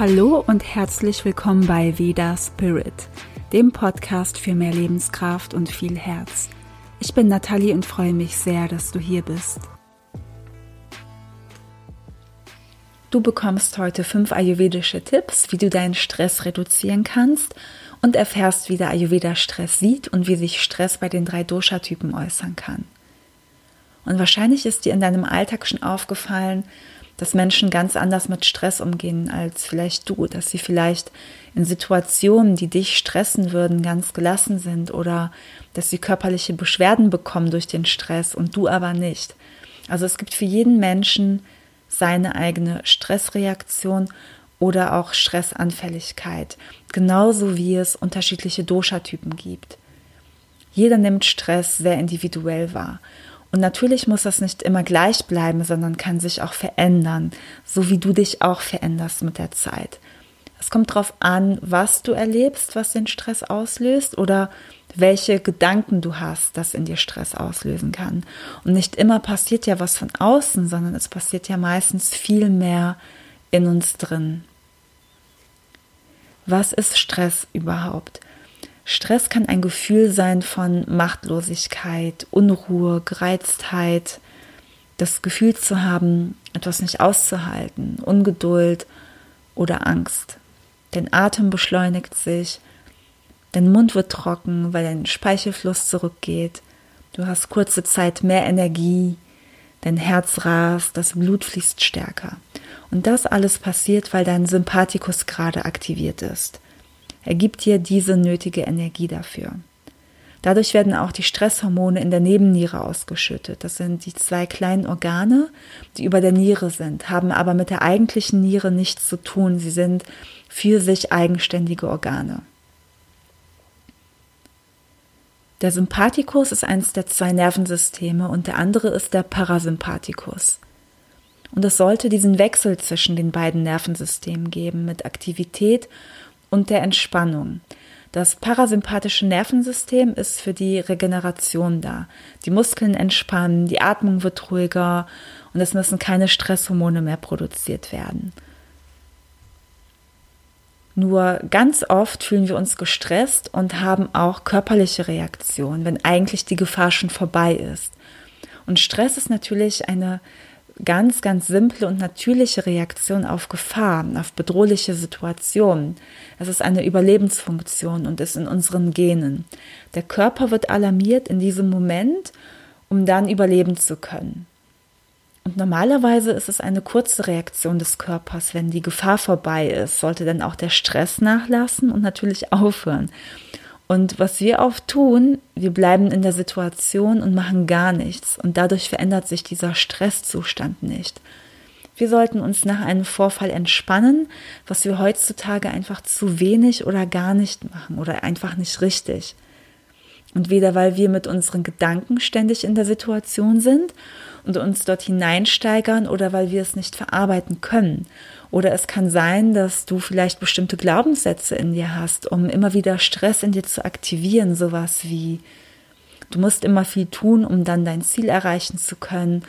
Hallo und herzlich willkommen bei Veda Spirit, dem Podcast für mehr Lebenskraft und viel Herz. Ich bin Nathalie und freue mich sehr, dass du hier bist. Du bekommst heute fünf ayurvedische Tipps, wie du deinen Stress reduzieren kannst und erfährst, wie der Ayurveda Stress sieht und wie sich Stress bei den drei Dosha-Typen äußern kann. Und wahrscheinlich ist dir in deinem Alltag schon aufgefallen, dass Menschen ganz anders mit Stress umgehen als vielleicht du, dass sie vielleicht in Situationen, die dich stressen würden, ganz gelassen sind oder dass sie körperliche Beschwerden bekommen durch den Stress und du aber nicht. Also es gibt für jeden Menschen seine eigene Stressreaktion oder auch Stressanfälligkeit, genauso wie es unterschiedliche Dosha-Typen gibt. Jeder nimmt Stress sehr individuell wahr. Und natürlich muss das nicht immer gleich bleiben, sondern kann sich auch verändern, so wie du dich auch veränderst mit der Zeit. Es kommt darauf an, was du erlebst, was den Stress auslöst oder welche Gedanken du hast, das in dir Stress auslösen kann. Und nicht immer passiert ja was von außen, sondern es passiert ja meistens viel mehr in uns drin. Was ist Stress überhaupt? Stress kann ein Gefühl sein von Machtlosigkeit, Unruhe, Gereiztheit, das Gefühl zu haben, etwas nicht auszuhalten, Ungeduld oder Angst. Dein Atem beschleunigt sich, dein Mund wird trocken, weil dein Speichelfluss zurückgeht, du hast kurze Zeit mehr Energie, dein Herz rast, das Blut fließt stärker. Und das alles passiert, weil dein Sympathikus gerade aktiviert ist. Er gibt dir diese nötige Energie dafür. Dadurch werden auch die Stresshormone in der Nebenniere ausgeschüttet. Das sind die zwei kleinen Organe, die über der Niere sind, haben aber mit der eigentlichen Niere nichts zu tun. Sie sind für sich eigenständige Organe. Der Sympathikus ist eines der zwei Nervensysteme und der andere ist der Parasympathikus. Und es sollte diesen Wechsel zwischen den beiden Nervensystemen geben mit Aktivität und der Entspannung. Das parasympathische Nervensystem ist für die Regeneration da. Die Muskeln entspannen, die Atmung wird ruhiger und es müssen keine Stresshormone mehr produziert werden. Nur ganz oft fühlen wir uns gestresst und haben auch körperliche Reaktionen, wenn eigentlich die Gefahr schon vorbei ist. Und Stress ist natürlich eine ganz, ganz simple und natürliche Reaktion auf Gefahr, auf bedrohliche Situationen. Es ist eine Überlebensfunktion und ist in unseren Genen. Der Körper wird alarmiert in diesem Moment, um dann überleben zu können. Und normalerweise ist es eine kurze Reaktion des Körpers. Wenn die Gefahr vorbei ist, sollte dann auch der Stress nachlassen und natürlich aufhören. Und was wir oft tun, wir bleiben in der Situation und machen gar nichts. Und dadurch verändert sich dieser Stresszustand nicht. Wir sollten uns nach einem Vorfall entspannen, was wir heutzutage einfach zu wenig oder gar nicht machen oder einfach nicht richtig. Und weder weil wir mit unseren Gedanken ständig in der Situation sind und uns dort hineinsteigern oder weil wir es nicht verarbeiten können. Oder es kann sein, dass du vielleicht bestimmte Glaubenssätze in dir hast, um immer wieder Stress in dir zu aktivieren, sowas wie du musst immer viel tun, um dann dein Ziel erreichen zu können.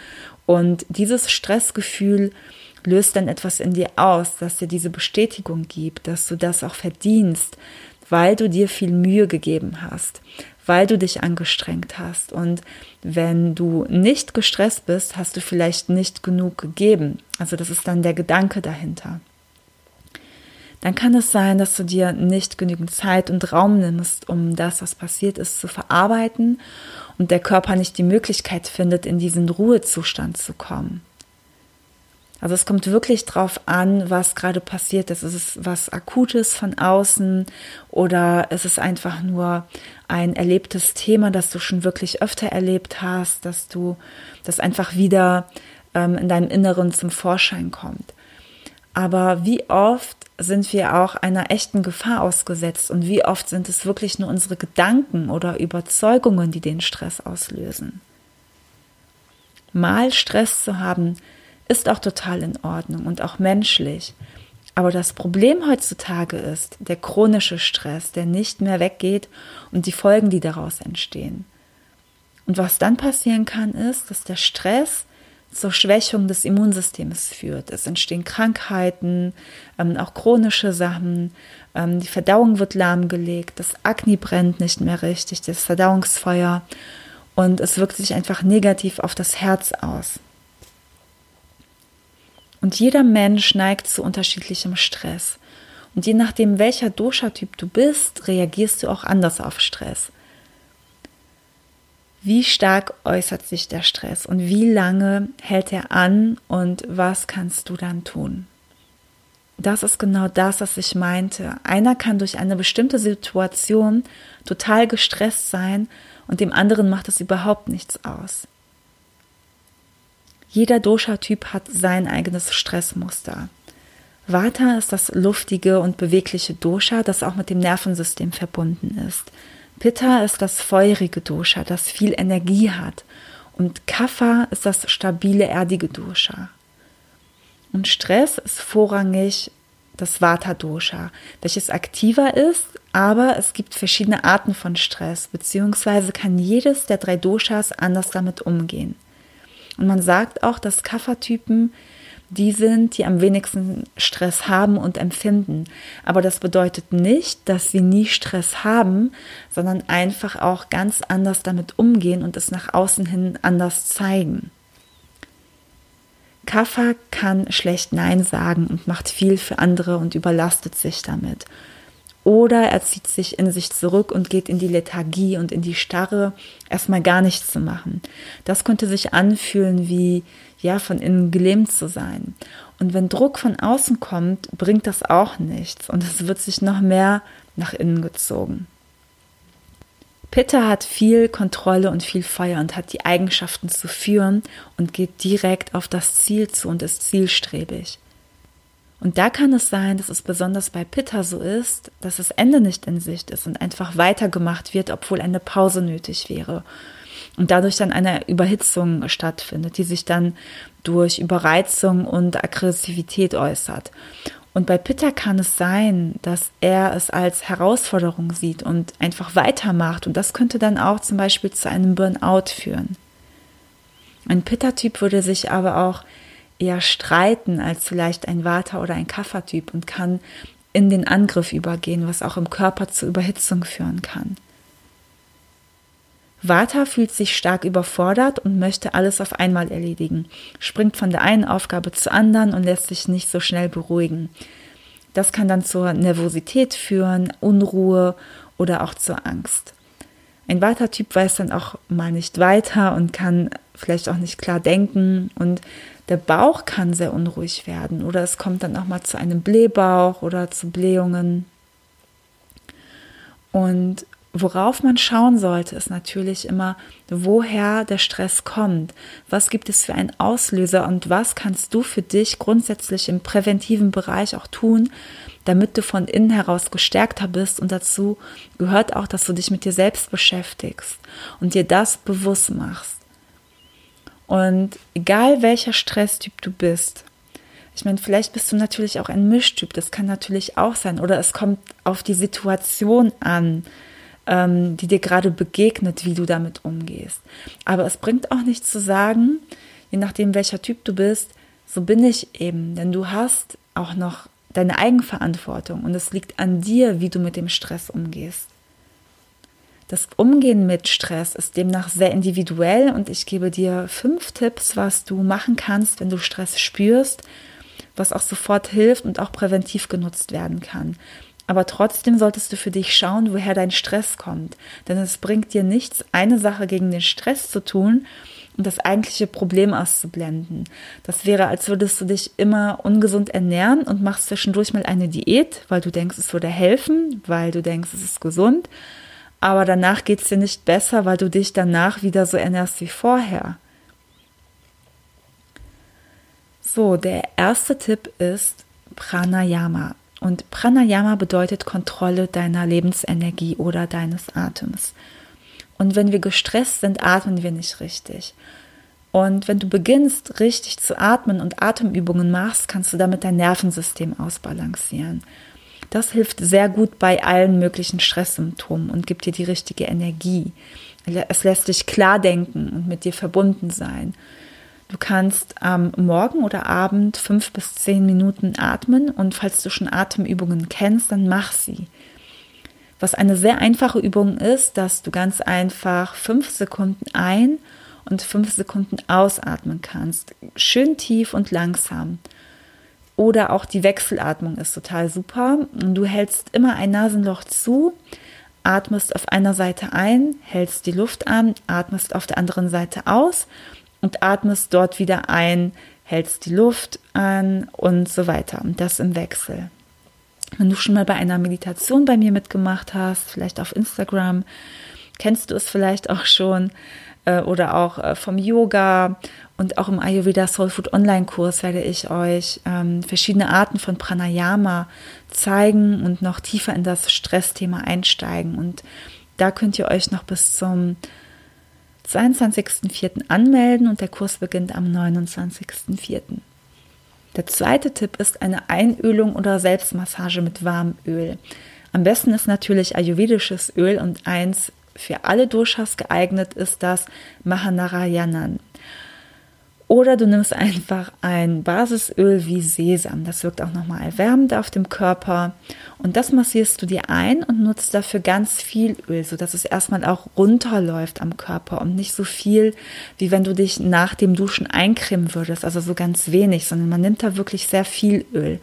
Und dieses Stressgefühl löst dann etwas in dir aus, dass dir diese Bestätigung gibt, dass du das auch verdienst, weil du dir viel Mühe gegeben hast, weil du dich angestrengt hast. Und wenn du nicht gestresst bist, hast du vielleicht nicht genug gegeben. Also das ist dann der Gedanke dahinter. Dann kann es sein, dass du dir nicht genügend Zeit und Raum nimmst, um das, was passiert ist, zu verarbeiten und der Körper nicht die Möglichkeit findet, in diesen Ruhezustand zu kommen. Also es kommt wirklich drauf an, was gerade passiert ist. Ist es was Akutes von außen oder ist es einfach nur ein erlebtes Thema, das du schon wirklich öfter erlebt hast, dass du das einfach wieder ähm, in deinem Inneren zum Vorschein kommt. Aber wie oft sind wir auch einer echten Gefahr ausgesetzt und wie oft sind es wirklich nur unsere Gedanken oder Überzeugungen, die den Stress auslösen? Mal Stress zu haben, ist auch total in Ordnung und auch menschlich. Aber das Problem heutzutage ist der chronische Stress, der nicht mehr weggeht und die Folgen, die daraus entstehen. Und was dann passieren kann, ist, dass der Stress zur Schwächung des Immunsystems führt. Es entstehen Krankheiten, ähm, auch chronische Sachen, ähm, die Verdauung wird lahmgelegt, das Akne brennt nicht mehr richtig, das Verdauungsfeuer und es wirkt sich einfach negativ auf das Herz aus. Und jeder Mensch neigt zu unterschiedlichem Stress. Und je nachdem, welcher Dosha-Typ du bist, reagierst du auch anders auf Stress. Wie stark äußert sich der Stress und wie lange hält er an und was kannst du dann tun? Das ist genau das, was ich meinte. Einer kann durch eine bestimmte Situation total gestresst sein und dem anderen macht es überhaupt nichts aus. Jeder Dosha-Typ hat sein eigenes Stressmuster. Vata ist das luftige und bewegliche Dosha, das auch mit dem Nervensystem verbunden ist. Pitta ist das feurige Dosha, das viel Energie hat. Und Kapha ist das stabile, erdige Dosha. Und Stress ist vorrangig das Vata-Dosha, welches aktiver ist, aber es gibt verschiedene Arten von Stress, beziehungsweise kann jedes der drei Doshas anders damit umgehen. Und man sagt auch, dass Kapha-Typen die sind, die am wenigsten Stress haben und empfinden. Aber das bedeutet nicht, dass sie nie Stress haben, sondern einfach auch ganz anders damit umgehen und es nach außen hin anders zeigen. Kaffer kann schlecht Nein sagen und macht viel für andere und überlastet sich damit. Oder er zieht sich in sich zurück und geht in die Lethargie und in die Starre, erstmal gar nichts zu machen. Das könnte sich anfühlen wie, ja, von innen gelähmt zu sein. Und wenn Druck von außen kommt, bringt das auch nichts und es wird sich noch mehr nach innen gezogen. Pitta hat viel Kontrolle und viel Feuer und hat die Eigenschaften zu führen und geht direkt auf das Ziel zu und ist zielstrebig. Und da kann es sein, dass es besonders bei Pitta so ist, dass das Ende nicht in Sicht ist und einfach weitergemacht wird, obwohl eine Pause nötig wäre. Und dadurch dann eine Überhitzung stattfindet, die sich dann durch Überreizung und Aggressivität äußert. Und bei Pitta kann es sein, dass er es als Herausforderung sieht und einfach weitermacht. Und das könnte dann auch zum Beispiel zu einem Burnout führen. Ein Pitta-Typ würde sich aber auch eher streiten als vielleicht ein Vata- oder ein Kapha-Typ und kann in den Angriff übergehen, was auch im Körper zu Überhitzung führen kann. Vata fühlt sich stark überfordert und möchte alles auf einmal erledigen, springt von der einen Aufgabe zur anderen und lässt sich nicht so schnell beruhigen. Das kann dann zur Nervosität führen, Unruhe oder auch zur Angst. Ein Vata-Typ weiß dann auch mal nicht weiter und kann vielleicht auch nicht klar denken und der Bauch kann sehr unruhig werden oder es kommt dann auch mal zu einem Blähbauch oder zu Blähungen. Und worauf man schauen sollte, ist natürlich immer, woher der Stress kommt. Was gibt es für einen Auslöser und was kannst du für dich grundsätzlich im präventiven Bereich auch tun, damit du von innen heraus gestärkter bist. Und dazu gehört auch, dass du dich mit dir selbst beschäftigst und dir das bewusst machst. Und egal welcher Stresstyp du bist, ich meine, vielleicht bist du natürlich auch ein Mischtyp, das kann natürlich auch sein. Oder es kommt auf die Situation an, ähm, die dir gerade begegnet, wie du damit umgehst. Aber es bringt auch nichts zu sagen, je nachdem welcher Typ du bist, so bin ich eben. Denn du hast auch noch deine Eigenverantwortung und es liegt an dir, wie du mit dem Stress umgehst. Das Umgehen mit Stress ist demnach sehr individuell und ich gebe dir fünf Tipps, was du machen kannst, wenn du Stress spürst, was auch sofort hilft und auch präventiv genutzt werden kann. Aber trotzdem solltest du für dich schauen, woher dein Stress kommt. Denn es bringt dir nichts, eine Sache gegen den Stress zu tun und das eigentliche Problem auszublenden. Das wäre, als würdest du dich immer ungesund ernähren und machst zwischendurch mal eine Diät, weil du denkst, es würde helfen, weil du denkst, es ist gesund aber danach geht es dir nicht besser, weil du dich danach wieder so ernährst wie vorher. So, der erste Tipp ist Pranayama. Und Pranayama bedeutet Kontrolle deiner Lebensenergie oder deines Atems. Und wenn wir gestresst sind, atmen wir nicht richtig. Und wenn du beginnst, richtig zu atmen und Atemübungen machst, kannst du damit dein Nervensystem ausbalancieren. Das hilft sehr gut bei allen möglichen Stresssymptomen und gibt dir die richtige Energie. Es lässt dich klar denken und mit dir verbunden sein. Du kannst am Morgen oder Abend fünf bis zehn Minuten atmen und falls du schon Atemübungen kennst, dann mach sie. Was eine sehr einfache Übung ist, dass du ganz einfach fünf Sekunden ein und fünf Sekunden ausatmen kannst. Schön tief und langsam. Oder auch die Wechselatmung ist total super. Du hältst immer ein Nasenloch zu, atmest auf einer Seite ein, hältst die Luft an, atmest auf der anderen Seite aus und atmest dort wieder ein, hältst die Luft an und so weiter. Und das im Wechsel. Wenn du schon mal bei einer Meditation bei mir mitgemacht hast, vielleicht auf Instagram, kennst du es vielleicht auch schon äh, oder auch äh, vom Yoga und auch im Ayurveda Soul Food Online Kurs werde ich euch ähm, verschiedene Arten von Pranayama zeigen und noch tiefer in das Stressthema einsteigen. Und da könnt ihr euch noch bis zum 22.04. anmelden und der Kurs beginnt am 29.04. Der zweite Tipp ist eine Einölung oder Selbstmassage mit warmem Öl. Am besten ist natürlich ayurvedisches Öl und eins für alle Doshas geeignet ist das Mahanarayanan. Oder du nimmst einfach ein Basisöl wie Sesam. Das wirkt auch nochmal erwärmend auf dem Körper. Und das massierst du dir ein und nutzt dafür ganz viel Öl, sodass es erstmal auch runterläuft am Körper und nicht so viel, wie wenn du dich nach dem Duschen eincremen würdest. Also so ganz wenig, sondern man nimmt da wirklich sehr viel Öl.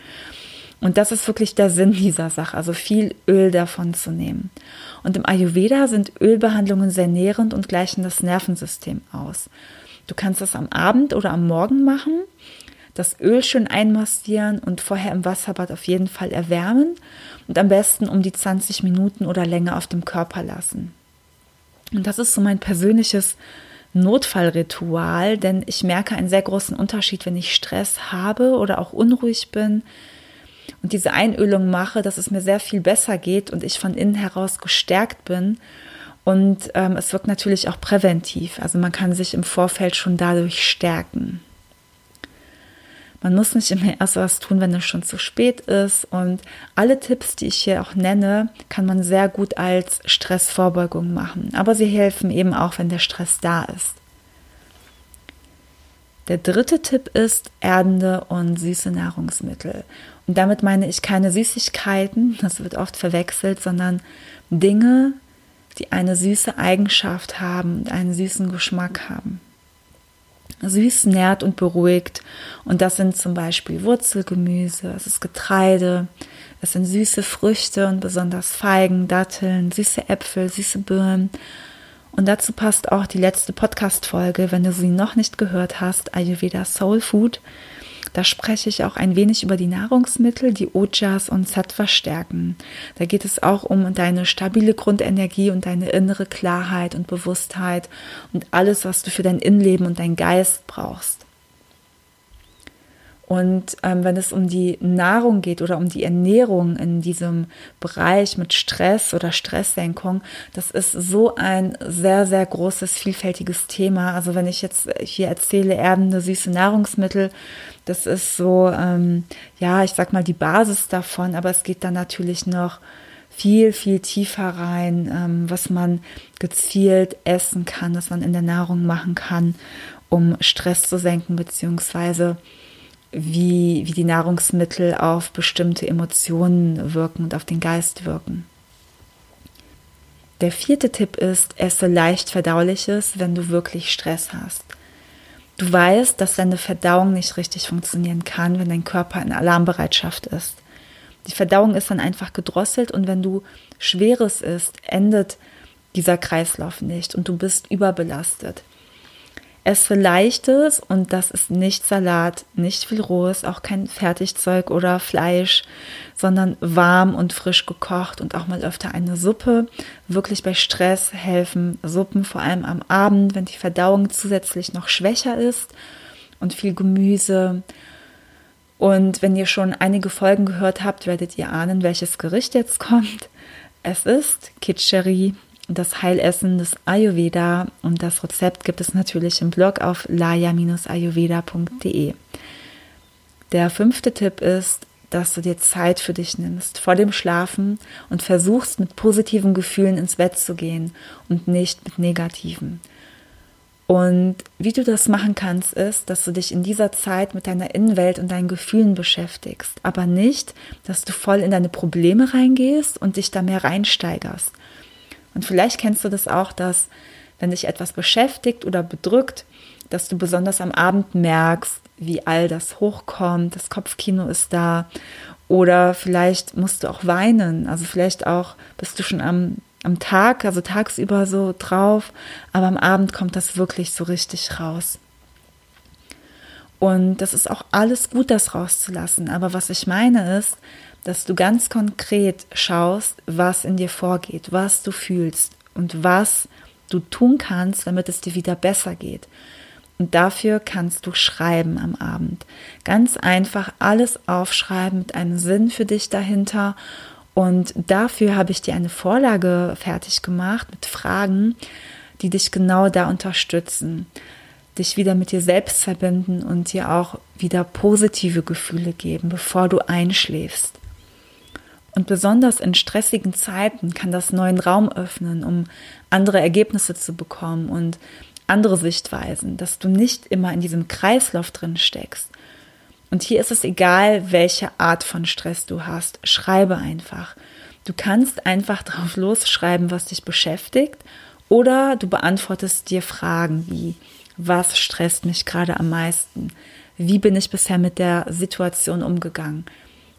Und das ist wirklich der Sinn dieser Sache, also viel Öl davon zu nehmen. Und im Ayurveda sind Ölbehandlungen sehr nährend und gleichen das Nervensystem aus. Du kannst das am Abend oder am Morgen machen, das Öl schön einmassieren und vorher im Wasserbad auf jeden Fall erwärmen und am besten um die 20 Minuten oder länger auf dem Körper lassen. Und das ist so mein persönliches Notfallritual, denn ich merke einen sehr großen Unterschied, wenn ich Stress habe oder auch unruhig bin und diese Einölung mache, dass es mir sehr viel besser geht und ich von innen heraus gestärkt bin. Und ähm, es wirkt natürlich auch präventiv. Also man kann sich im Vorfeld schon dadurch stärken. Man muss nicht immer erst was tun, wenn es schon zu spät ist. Und alle Tipps, die ich hier auch nenne, kann man sehr gut als Stressvorbeugung machen. Aber sie helfen eben auch, wenn der Stress da ist. Der dritte Tipp ist erdende und süße Nahrungsmittel. Und damit meine ich keine Süßigkeiten, das wird oft verwechselt, sondern Dinge, die eine süße Eigenschaft haben und einen süßen Geschmack haben. Süß nährt und beruhigt. Und das sind zum Beispiel Wurzelgemüse, es ist Getreide, es sind süße Früchte und besonders Feigen, Datteln, süße Äpfel, süße Birnen. Und dazu passt auch die letzte Podcast-Folge, wenn du sie noch nicht gehört hast, Ayurveda Soul Food. Da spreche ich auch ein wenig über die Nahrungsmittel, die Ojas und Sattva stärken. Da geht es auch um deine stabile Grundenergie und deine innere Klarheit und Bewusstheit und alles, was du für dein Innenleben und dein Geist brauchst. Und ähm, wenn es um die Nahrung geht oder um die Ernährung in diesem Bereich mit Stress oder Stresssenkung, das ist so ein sehr, sehr großes, vielfältiges Thema. Also wenn ich jetzt hier erzähle, erdende, süße Nahrungsmittel, das ist so, ähm, ja, ich sag mal die Basis davon, aber es geht dann natürlich noch viel, viel tiefer rein, ähm, was man gezielt essen kann, was man in der Nahrung machen kann, um Stress zu senken, beziehungsweise wie, wie die Nahrungsmittel auf bestimmte Emotionen wirken und auf den Geist wirken. Der vierte Tipp ist, esse leicht verdauliches, wenn du wirklich Stress hast. Du weißt, dass deine Verdauung nicht richtig funktionieren kann, wenn dein Körper in Alarmbereitschaft ist. Die Verdauung ist dann einfach gedrosselt und wenn du Schweres isst, endet dieser Kreislauf nicht und du bist überbelastet. Esse Leichtes und das ist nicht Salat, nicht viel Rohes, auch kein Fertigzeug oder Fleisch, sondern warm und frisch gekocht und auch mal öfter eine Suppe. Wirklich bei Stress helfen Suppen, vor allem am Abend, wenn die Verdauung zusätzlich noch schwächer ist und viel Gemüse. Und wenn ihr schon einige Folgen gehört habt, werdet ihr ahnen, welches Gericht jetzt kommt. Es ist Kitscheri das Heilessen des Ayurveda und das Rezept gibt es natürlich im Blog auf laya-ayurveda.de. Der fünfte Tipp ist, dass du dir Zeit für dich nimmst vor dem Schlafen und versuchst mit positiven Gefühlen ins Bett zu gehen und nicht mit negativen. Und wie du das machen kannst, ist, dass du dich in dieser Zeit mit deiner Innenwelt und deinen Gefühlen beschäftigst, aber nicht, dass du voll in deine Probleme reingehst und dich da mehr reinsteigerst. Und vielleicht kennst du das auch, dass wenn dich etwas beschäftigt oder bedrückt, dass du besonders am Abend merkst, wie all das hochkommt, das Kopfkino ist da oder vielleicht musst du auch weinen, also vielleicht auch bist du schon am am Tag, also tagsüber so drauf, aber am Abend kommt das wirklich so richtig raus. Und das ist auch alles gut, das rauszulassen. Aber was ich meine ist, dass du ganz konkret schaust, was in dir vorgeht, was du fühlst und was du tun kannst, damit es dir wieder besser geht. Und dafür kannst du schreiben am Abend. Ganz einfach alles aufschreiben mit einem Sinn für dich dahinter und dafür habe ich dir eine Vorlage fertig gemacht mit Fragen, die dich genau da unterstützen, dich wieder mit dir selbst verbinden und dir auch wieder positive Gefühle geben, bevor du einschläfst. Und besonders in stressigen Zeiten kann das neuen Raum öffnen, um andere Ergebnisse zu bekommen und andere Sichtweisen, dass du nicht immer in diesem Kreislauf drin steckst, und hier ist es egal, welche Art von Stress du hast. Schreibe einfach. Du kannst einfach drauf losschreiben, was dich beschäftigt, oder du beantwortest dir Fragen wie, was stresst mich gerade am meisten? Wie bin ich bisher mit der Situation umgegangen?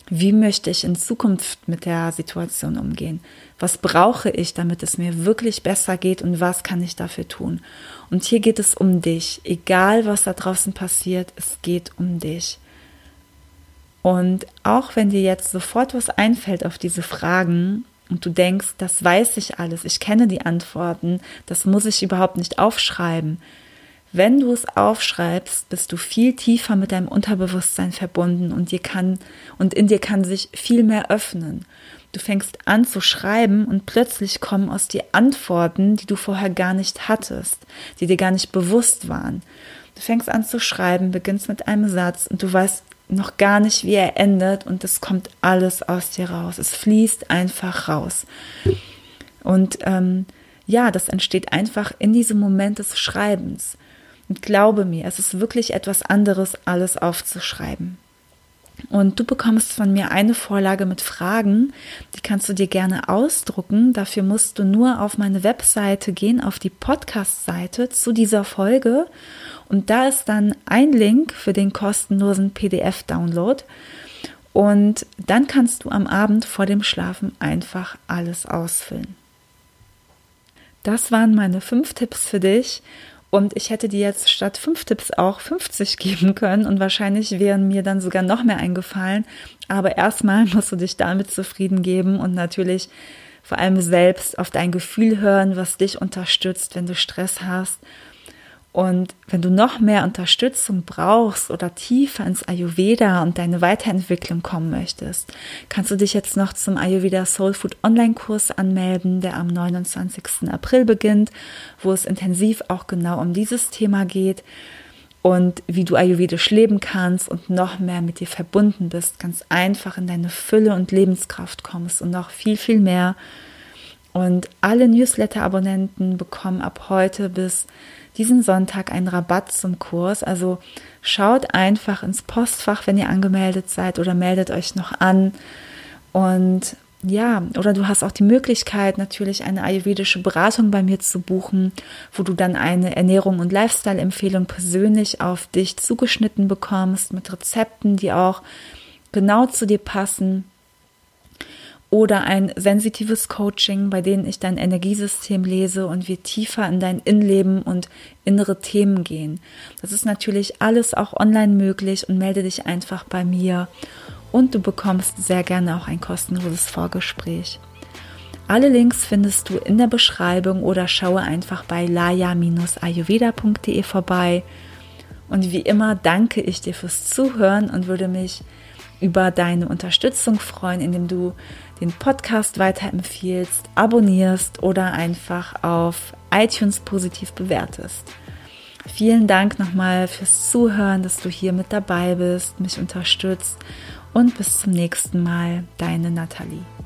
Wie möchte ich in Zukunft mit der Situation umgehen? Was brauche ich, damit es mir wirklich besser geht und was kann ich dafür tun? Und hier geht es um dich. Egal, was da draußen passiert, es geht um dich. Und auch wenn dir jetzt sofort was einfällt auf diese Fragen und du denkst, das weiß ich alles, ich kenne die Antworten, das muss ich überhaupt nicht aufschreiben. Wenn du es aufschreibst, bist du viel tiefer mit deinem Unterbewusstsein verbunden und dir kann und in dir kann sich viel mehr öffnen. Du fängst an zu schreiben und plötzlich kommen aus dir Antworten, die du vorher gar nicht hattest, die dir gar nicht bewusst waren. Du fängst an zu schreiben, beginnst mit einem Satz und du weißt noch gar nicht, wie er endet und es kommt alles aus dir raus. Es fließt einfach raus. Und ähm, ja, das entsteht einfach in diesem Moment des Schreibens. Und glaube mir, es ist wirklich etwas anderes, alles aufzuschreiben. Und du bekommst von mir eine Vorlage mit Fragen, die kannst du dir gerne ausdrucken. Dafür musst du nur auf meine Webseite gehen, auf die Podcast-Seite zu dieser Folge und da ist dann ein Link für den kostenlosen PDF-Download. Und dann kannst du am Abend vor dem Schlafen einfach alles ausfüllen. Das waren meine fünf Tipps für dich. Und ich hätte dir jetzt statt fünf Tipps auch 50 geben können und wahrscheinlich wären mir dann sogar noch mehr eingefallen. Aber erstmal musst du dich damit zufrieden geben und natürlich vor allem selbst auf dein Gefühl hören, was dich unterstützt, wenn du Stress hast und wenn du noch mehr Unterstützung brauchst oder tiefer ins Ayurveda und deine Weiterentwicklung kommen möchtest, kannst du dich jetzt noch zum Ayurveda Soul Food Online Kurs anmelden, der am 29. April beginnt, wo es intensiv auch genau um dieses Thema geht und wie du ayurvedisch leben kannst und noch mehr mit dir verbunden bist, ganz einfach in deine Fülle und Lebenskraft kommst und noch viel, viel mehr. Und alle Newsletter-Abonnenten bekommen ab heute bis diesen Sonntag einen Rabatt zum Kurs. Also schaut einfach ins Postfach, wenn ihr angemeldet seid oder meldet euch noch an. Und ja, oder du hast auch die Möglichkeit, natürlich eine ayurvedische Beratung bei mir zu buchen, wo du dann eine Ernährung und Lifestyle-Empfehlung persönlich auf dich zugeschnitten bekommst mit Rezepten, die auch genau zu dir passen oder ein sensitives Coaching, bei dem ich dein Energiesystem lese und wir tiefer in dein Innenleben und innere Themen gehen. Das ist natürlich alles auch online möglich und melde dich einfach bei mir und du bekommst sehr gerne auch ein kostenloses Vorgespräch. Alle Links findest du in der Beschreibung oder schaue einfach bei laya-ayurveda.de vorbei. Und wie immer danke ich dir fürs Zuhören und würde mich über deine Unterstützung freuen, indem du den Podcast weiterempfiehlst, abonnierst oder einfach auf iTunes positiv bewertest. Vielen Dank nochmal fürs Zuhören, dass du hier mit dabei bist, mich unterstützt und bis zum nächsten Mal, deine Nathalie.